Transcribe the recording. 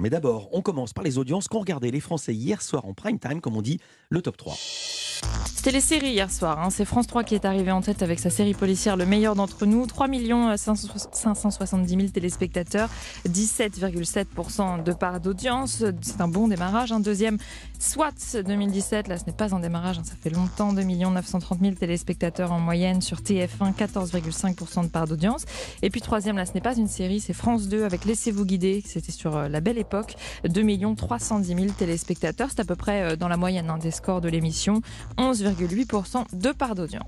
Mais d'abord, on commence par les audiences qu'ont regardé les Français hier soir en prime time, comme on dit, le top 3. C'était les séries hier soir. hein. C'est France 3 qui est arrivé en tête avec sa série policière Le meilleur d'entre nous. 3 570 000 téléspectateurs, 17,7% de part d'audience. C'est un bon démarrage. Un deuxième, SWAT 2017. Là, ce n'est pas un démarrage. hein. Ça fait longtemps. 2 930 000 téléspectateurs en moyenne sur TF1, 14,5% de part d'audience. Et puis troisième, là, ce n'est pas une série. C'est France 2 avec Laissez-vous guider. C'était sur euh, la belle époque. 2 310 000 téléspectateurs. C'est à peu près euh, dans la moyenne hein, des scores de l'émission. 11,8% de part d'audience.